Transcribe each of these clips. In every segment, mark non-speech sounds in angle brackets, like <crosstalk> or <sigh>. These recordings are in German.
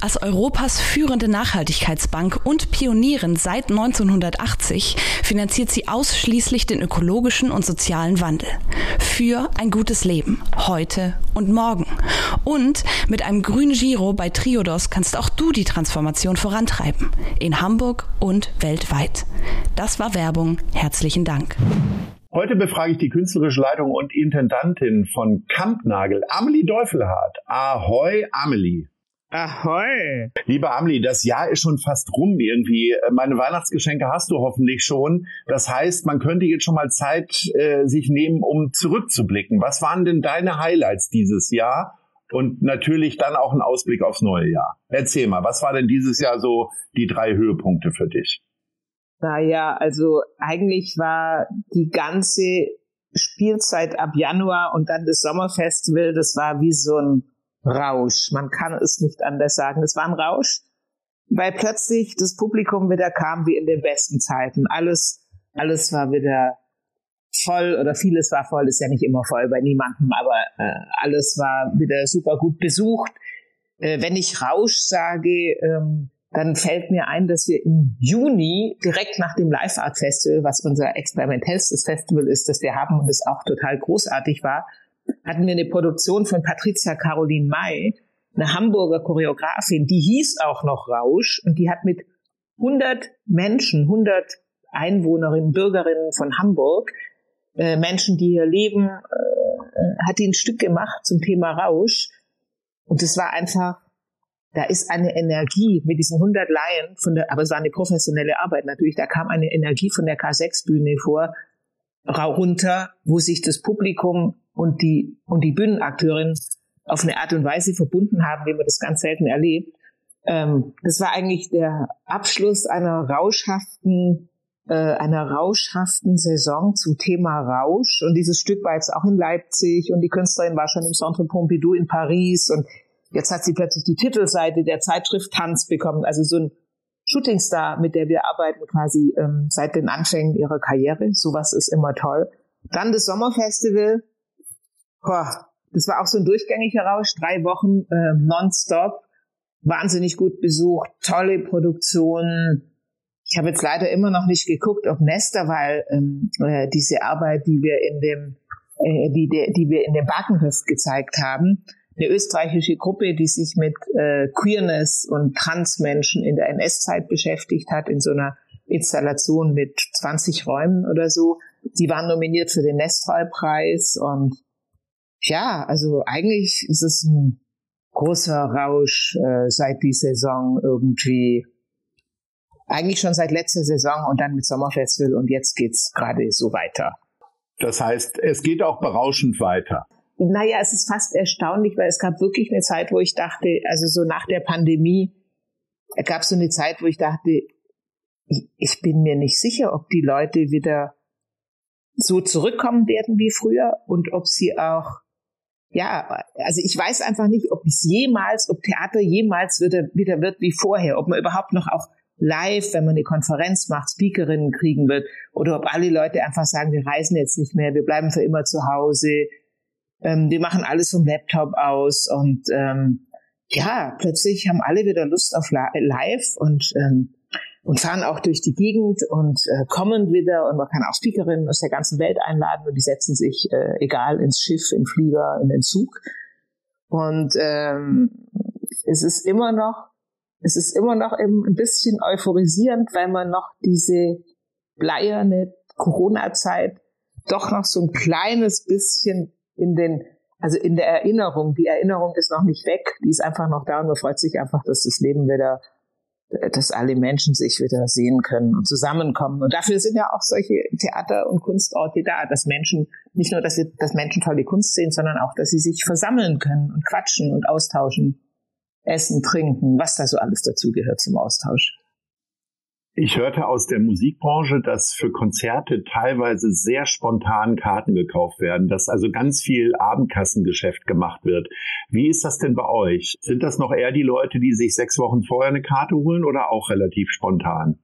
Als Europas führende Nachhaltigkeitsbank und Pionierin seit 1980 finanziert sie ausschließlich den ökologischen und sozialen Wandel. Für ein gutes Leben, heute und morgen. Und mit einem grünen Giro bei Triodos kannst auch du die Transformation vorantreiben. In Hamburg und weltweit. Das war Werbung. Herzlichen Dank. Heute befrage ich die künstlerische Leitung und Intendantin von Kampnagel, Amelie Deufelhardt. Ahoi, Amelie. Ahoi! Lieber Amli, das Jahr ist schon fast rum irgendwie. Meine Weihnachtsgeschenke hast du hoffentlich schon. Das heißt, man könnte jetzt schon mal Zeit äh, sich nehmen, um zurückzublicken. Was waren denn deine Highlights dieses Jahr? Und natürlich dann auch ein Ausblick aufs neue Jahr. Erzähl mal, was war denn dieses Jahr so die drei Höhepunkte für dich? Naja, also eigentlich war die ganze Spielzeit ab Januar und dann das Sommerfestival, das war wie so ein Rausch. Man kann es nicht anders sagen. Es war ein Rausch, weil plötzlich das Publikum wieder kam wie in den besten Zeiten. Alles, alles war wieder voll oder vieles war voll, ist ja nicht immer voll bei niemandem, aber äh, alles war wieder super gut besucht. Äh, wenn ich Rausch sage, ähm, dann fällt mir ein, dass wir im Juni direkt nach dem Live Art Festival, was unser experimentellstes Festival ist, das wir haben und es auch total großartig war, hatten wir eine Produktion von Patricia Caroline May, eine Hamburger Choreografin, die hieß auch noch Rausch und die hat mit 100 Menschen, 100 Einwohnerinnen, Bürgerinnen von Hamburg, äh, Menschen, die hier leben, äh, hat die ein Stück gemacht zum Thema Rausch. Und es war einfach, da ist eine Energie mit diesen 100 Laien, von der, aber es war eine professionelle Arbeit natürlich, da kam eine Energie von der K6-Bühne vor, runter, wo sich das Publikum und die, und die Bühnenakteurin auf eine Art und Weise verbunden haben, wie man das ganz selten erlebt. Ähm, das war eigentlich der Abschluss einer rauschhaften, äh, einer rauschhaften Saison zum Thema Rausch. Und dieses Stück war jetzt auch in Leipzig und die Künstlerin war schon im Centre Pompidou in Paris und jetzt hat sie plötzlich die Titelseite der Zeitschrift Tanz bekommen. Also so ein Shootingstar, mit der wir arbeiten quasi ähm, seit den Anfängen ihrer Karriere. Sowas ist immer toll. Dann das Sommerfestival, boah, das war auch so ein durchgängiger Rausch, drei Wochen äh, nonstop, wahnsinnig gut besucht, tolle Produktionen. Ich habe jetzt leider immer noch nicht geguckt, ob Nester, weil ähm, äh, diese Arbeit, die wir in dem, äh, die, die, die wir in dem Bakenhöft gezeigt haben, eine österreichische Gruppe, die sich mit äh, Queerness und Transmenschen in der NS-Zeit beschäftigt hat, in so einer Installation mit 20 Räumen oder so. Die waren nominiert für den Nestfallpreis und ja, also eigentlich ist es ein großer Rausch äh, seit die Saison irgendwie. Eigentlich schon seit letzter Saison und dann mit Sommerfestival und jetzt geht's gerade so weiter. Das heißt, es geht auch berauschend weiter. Naja, es ist fast erstaunlich, weil es gab wirklich eine Zeit, wo ich dachte, also so nach der Pandemie, gab es so eine Zeit, wo ich dachte, ich, ich bin mir nicht sicher, ob die Leute wieder so zurückkommen werden wie früher und ob sie auch ja, also ich weiß einfach nicht, ob es jemals, ob Theater jemals wieder, wieder wird wie vorher, ob man überhaupt noch auch live, wenn man eine Konferenz macht, Speakerinnen kriegen wird, oder ob alle Leute einfach sagen, wir reisen jetzt nicht mehr, wir bleiben für immer zu Hause, ähm, wir machen alles vom Laptop aus und ähm, ja, plötzlich haben alle wieder Lust auf live und ähm, und fahren auch durch die Gegend und äh, kommen wieder und man kann auch Speakerinnen aus der ganzen Welt einladen und die setzen sich äh, egal ins Schiff, in Flieger, in den Zug. Und ähm, es ist immer noch, es ist immer noch ein bisschen euphorisierend, weil man noch diese bleierne Corona-Zeit doch noch so ein kleines bisschen in den, also in der Erinnerung, die Erinnerung ist noch nicht weg, die ist einfach noch da und man freut sich einfach, dass das Leben wieder dass alle Menschen sich wieder sehen können und zusammenkommen. Und dafür sind ja auch solche Theater- und Kunstorte da, dass Menschen, nicht nur, dass, sie, dass Menschen tolle Kunst sehen, sondern auch, dass sie sich versammeln können und quatschen und austauschen. Essen, Trinken, was da so alles dazugehört zum Austausch. Ich hörte aus der Musikbranche, dass für Konzerte teilweise sehr spontan Karten gekauft werden, dass also ganz viel Abendkassengeschäft gemacht wird. Wie ist das denn bei euch? Sind das noch eher die Leute, die sich sechs Wochen vorher eine Karte holen oder auch relativ spontan?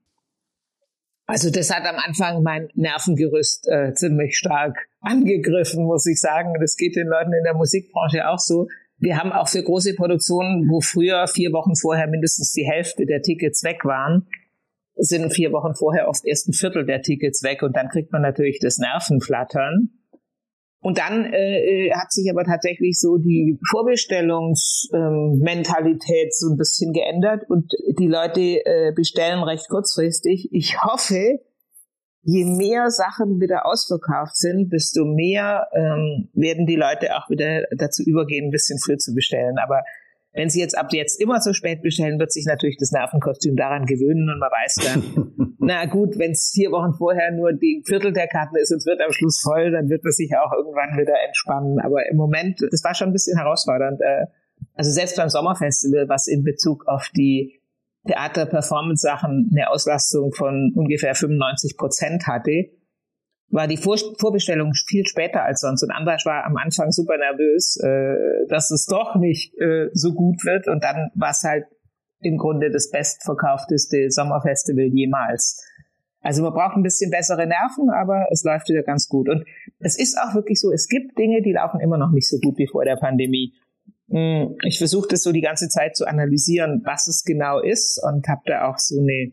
Also das hat am Anfang mein Nervengerüst äh, ziemlich stark angegriffen, muss ich sagen. Das geht den Leuten in der Musikbranche auch so. Wir haben auch für große Produktionen, wo früher vier Wochen vorher mindestens die Hälfte der Tickets weg waren, sind vier Wochen vorher oft erst ein Viertel der Tickets weg und dann kriegt man natürlich das Nervenflattern. Und dann äh, hat sich aber tatsächlich so die Vorbestellungsmentalität ähm, so ein bisschen geändert und die Leute äh, bestellen recht kurzfristig. Ich hoffe, je mehr Sachen wieder ausverkauft sind, desto mehr ähm, werden die Leute auch wieder dazu übergehen, ein bisschen früh zu bestellen. Aber wenn sie jetzt ab jetzt immer so spät bestellen, wird sich natürlich das Nervenkostüm daran gewöhnen und man weiß dann, <laughs> na gut, wenn es vier Wochen vorher nur die Viertel der Karten ist und es wird am Schluss voll, dann wird man sich auch irgendwann wieder entspannen. Aber im Moment, das war schon ein bisschen herausfordernd. Äh, also selbst beim Sommerfestival, was in Bezug auf die Theater-Performance-Sachen eine Auslastung von ungefähr 95 Prozent hatte, war die Vor Vorbestellung viel später als sonst. Und Andras war am Anfang super nervös, äh, dass es doch nicht äh, so gut wird. Und dann war es halt im Grunde das bestverkaufteste Sommerfestival jemals. Also man braucht ein bisschen bessere Nerven, aber es läuft wieder ganz gut. Und es ist auch wirklich so, es gibt Dinge, die laufen immer noch nicht so gut wie vor der Pandemie. Hm, ich versuche das so die ganze Zeit zu analysieren, was es genau ist und habe da auch so eine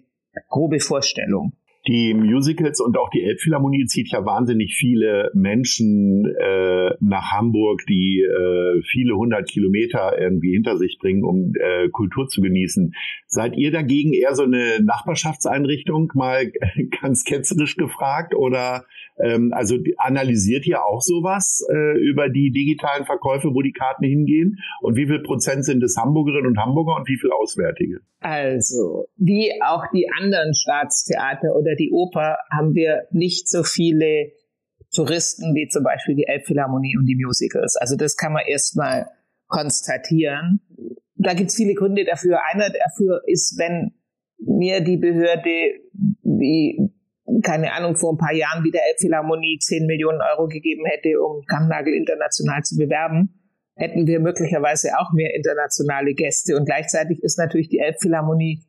grobe Vorstellung. Die Musicals und auch die Elbphilharmonie zieht ja wahnsinnig viele Menschen äh, nach Hamburg, die äh, viele hundert Kilometer irgendwie hinter sich bringen, um äh, Kultur zu genießen. Seid ihr dagegen eher so eine Nachbarschaftseinrichtung, mal <laughs> ganz ketzerisch gefragt? Oder ähm, also analysiert ihr auch sowas äh, über die digitalen Verkäufe, wo die Karten hingehen? Und wie viel Prozent sind es Hamburgerinnen und Hamburger und wie viel Auswärtige? Also, wie auch die anderen Staatstheater oder die Oper haben wir nicht so viele Touristen wie zum Beispiel die Elbphilharmonie und die Musicals. Also das kann man erstmal konstatieren. Da gibt es viele Gründe dafür. Einer dafür ist, wenn mir die Behörde wie keine Ahnung, vor ein paar Jahren wie der Elbphilharmonie 10 Millionen Euro gegeben hätte, um Kammnagel international zu bewerben, hätten wir möglicherweise auch mehr internationale Gäste. Und gleichzeitig ist natürlich die Elbphilharmonie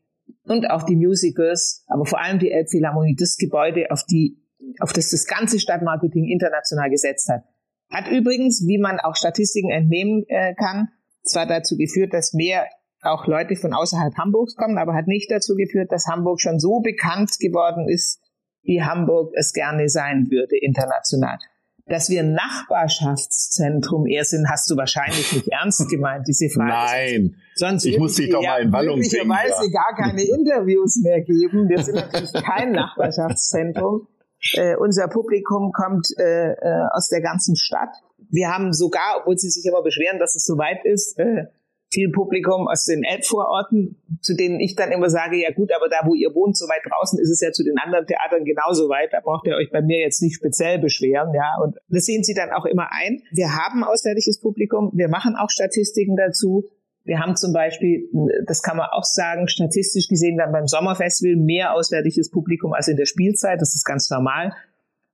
und auch die Musicals, aber vor allem die Elbphilharmonie das Gebäude, auf die, auf das das ganze Stadtmarketing international gesetzt hat. Hat übrigens, wie man auch Statistiken entnehmen äh, kann, zwar dazu geführt, dass mehr auch Leute von außerhalb Hamburgs kommen, aber hat nicht dazu geführt, dass Hamburg schon so bekannt geworden ist, wie Hamburg es gerne sein würde international. Dass wir ein Nachbarschaftszentrum eher sind, hast du wahrscheinlich nicht <laughs> ernst gemeint, diese Frage. Nein. Sonst ich muss dich doch mal in Wallung bringen. möglicherweise ja. gar keine Interviews mehr geben. Wir sind natürlich kein <laughs> Nachbarschaftszentrum. Äh, unser Publikum kommt äh, äh, aus der ganzen Stadt. Wir haben sogar, obwohl sie sich immer beschweren, dass es so weit ist, äh, viel Publikum aus den Elbvororten, zu denen ich dann immer sage, ja gut, aber da, wo ihr wohnt, so weit draußen, ist es ja zu den anderen Theatern genauso weit. Da braucht ihr euch bei mir jetzt nicht speziell beschweren, ja. Und das sehen sie dann auch immer ein. Wir haben auswärtiges Publikum. Wir machen auch Statistiken dazu. Wir haben zum Beispiel, das kann man auch sagen, statistisch gesehen dann beim Sommerfestival mehr auswärtiges Publikum als in der Spielzeit. Das ist ganz normal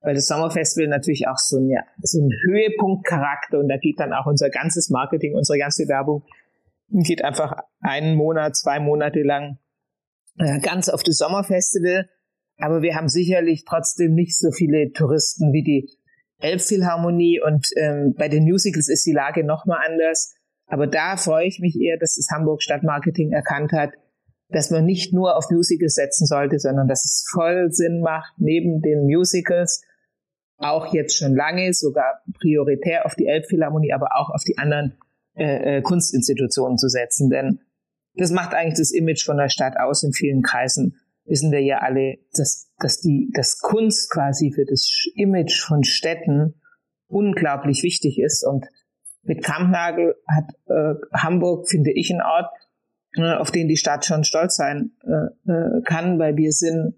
weil das Sommerfestival natürlich auch so ein, ja, so ein Höhepunktcharakter und da geht dann auch unser ganzes Marketing, unsere ganze Werbung geht einfach einen Monat, zwei Monate lang äh, ganz auf das Sommerfestival. Aber wir haben sicherlich trotzdem nicht so viele Touristen wie die Elbphilharmonie und ähm, bei den Musicals ist die Lage nochmal anders. Aber da freue ich mich eher, dass das Hamburg Stadtmarketing erkannt hat, dass man nicht nur auf Musicals setzen sollte, sondern dass es voll Sinn macht, neben den Musicals auch jetzt schon lange, sogar prioritär auf die Elbphilharmonie, aber auch auf die anderen äh, äh, Kunstinstitutionen zu setzen. Denn das macht eigentlich das Image von der Stadt aus. In vielen Kreisen wissen wir ja alle, dass, dass die, dass Kunst quasi für das Image von Städten unglaublich wichtig ist. Und mit Kampnagel hat äh, Hamburg, finde ich, einen Ort, äh, auf den die Stadt schon stolz sein äh, äh, kann, weil wir sind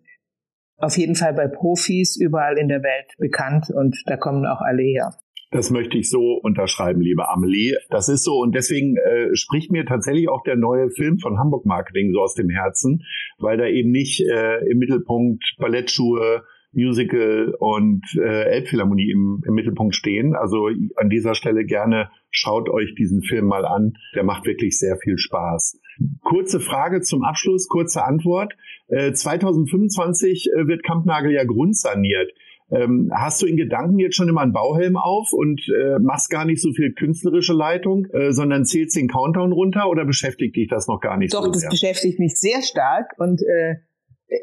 auf jeden Fall bei Profis überall in der Welt bekannt und da kommen auch alle her. Das möchte ich so unterschreiben, liebe Amelie. Das ist so und deswegen äh, spricht mir tatsächlich auch der neue Film von Hamburg Marketing so aus dem Herzen, weil da eben nicht äh, im Mittelpunkt Ballettschuhe, Musical und äh, Elbphilharmonie im, im Mittelpunkt stehen. Also an dieser Stelle gerne schaut euch diesen Film mal an. Der macht wirklich sehr viel Spaß. Kurze Frage zum Abschluss, kurze Antwort. Äh, 2025 äh, wird Kampnagel ja grundsaniert. Ähm, hast du in Gedanken jetzt schon immer einen Bauhelm auf und äh, machst gar nicht so viel künstlerische Leitung, äh, sondern zählst den Countdown runter oder beschäftigt dich das noch gar nicht Doch, so? Doch, das beschäftigt mich sehr stark und äh,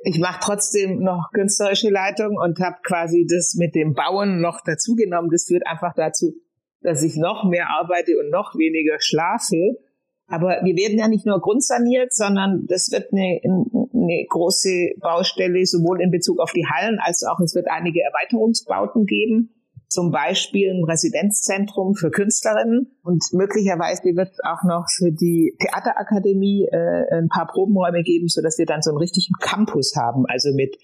ich mache trotzdem noch künstlerische Leitung und habe quasi das mit dem Bauen noch dazugenommen. Das führt einfach dazu, dass ich noch mehr arbeite und noch weniger schlafe. Aber wir werden ja nicht nur grundsaniert, sondern das wird eine, eine große Baustelle sowohl in Bezug auf die Hallen als auch es wird einige Erweiterungsbauten geben. Zum Beispiel ein Residenzzentrum für Künstlerinnen und möglicherweise wird es auch noch für die Theaterakademie äh, ein paar Probenräume geben, so dass wir dann so einen richtigen Campus haben, also mit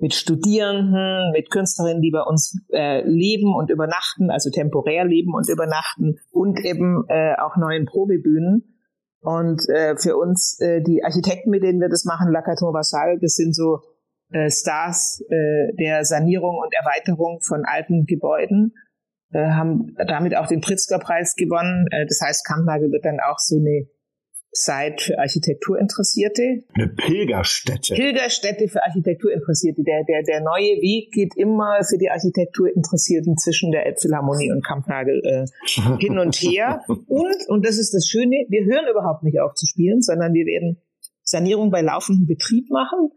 mit Studierenden, mit Künstlerinnen, die bei uns äh, leben und übernachten, also temporär leben und übernachten und eben äh, auch neuen Probebühnen. Und äh, für uns, äh, die Architekten, mit denen wir das machen, Lacaton Vassal, das sind so äh, Stars äh, der Sanierung und Erweiterung von alten Gebäuden, äh, haben damit auch den Pritzker-Preis gewonnen. Äh, das heißt, Kampnagel wird dann auch so eine Site für Architekturinteressierte. Eine Pilgerstätte. Pilgerstätte für Architekturinteressierte. Der, der, der neue Weg geht immer für die Architekturinteressierten zwischen der Elbphilharmonie und Kampnagel äh, <laughs> hin und her. Und, und das ist das Schöne, wir hören überhaupt nicht auf zu spielen, sondern wir werden Sanierung bei laufendem Betrieb machen.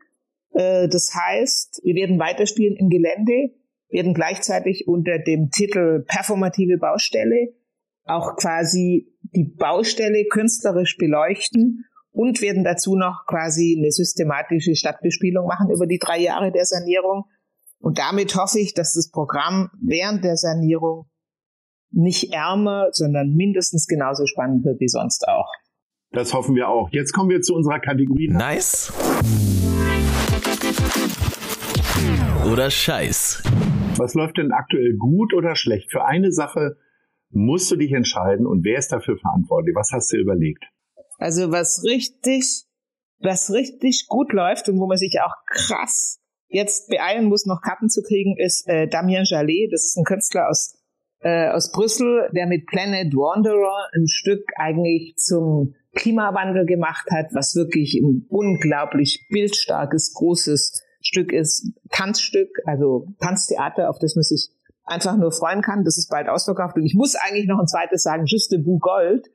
Äh, das heißt, wir werden weiterspielen im Gelände, werden gleichzeitig unter dem Titel Performative Baustelle auch quasi die Baustelle künstlerisch beleuchten und werden dazu noch quasi eine systematische Stadtbespielung machen über die drei Jahre der Sanierung. Und damit hoffe ich, dass das Programm während der Sanierung nicht ärmer, sondern mindestens genauso spannend wird wie sonst auch. Das hoffen wir auch. Jetzt kommen wir zu unserer Kategorie. Nice. Oder Scheiß. Was läuft denn aktuell gut oder schlecht? Für eine Sache musst du dich entscheiden und wer ist dafür verantwortlich? Was hast du überlegt? Also was richtig, was richtig gut läuft und wo man sich auch krass jetzt beeilen muss, noch Karten zu kriegen, ist äh, Damien Jallet. Das ist ein Künstler aus äh, aus Brüssel, der mit Planet Wanderer ein Stück eigentlich zum Klimawandel gemacht hat, was wirklich ein unglaublich bildstarkes, großes Stück ist. Tanzstück, also Tanztheater, auf das man sich einfach nur freuen kann. Das ist bald ausverkauft. Und ich muss eigentlich noch ein zweites sagen. Juste Bou Gold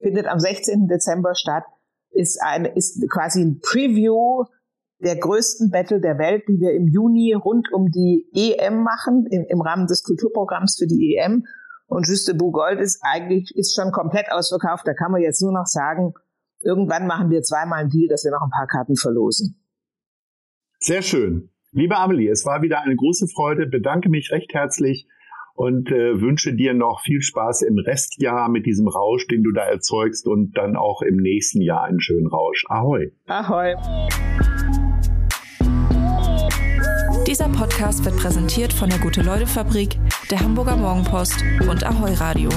findet am 16. Dezember statt. Ist, ein, ist quasi ein Preview der größten Battle der Welt, die wir im Juni rund um die EM machen, im, im Rahmen des Kulturprogramms für die EM. Und Juste Bou Gold ist eigentlich, ist schon komplett ausverkauft. Da kann man jetzt nur noch sagen, irgendwann machen wir zweimal einen Deal, dass wir noch ein paar Karten verlosen. Sehr schön. Liebe Amelie, es war wieder eine große Freude. Bedanke mich recht herzlich und äh, wünsche dir noch viel Spaß im Restjahr mit diesem Rausch, den du da erzeugst und dann auch im nächsten Jahr einen schönen Rausch. Ahoi. Ahoi. Dieser Podcast wird präsentiert von der Gute-Leute-Fabrik, der Hamburger Morgenpost und Ahoi Radio.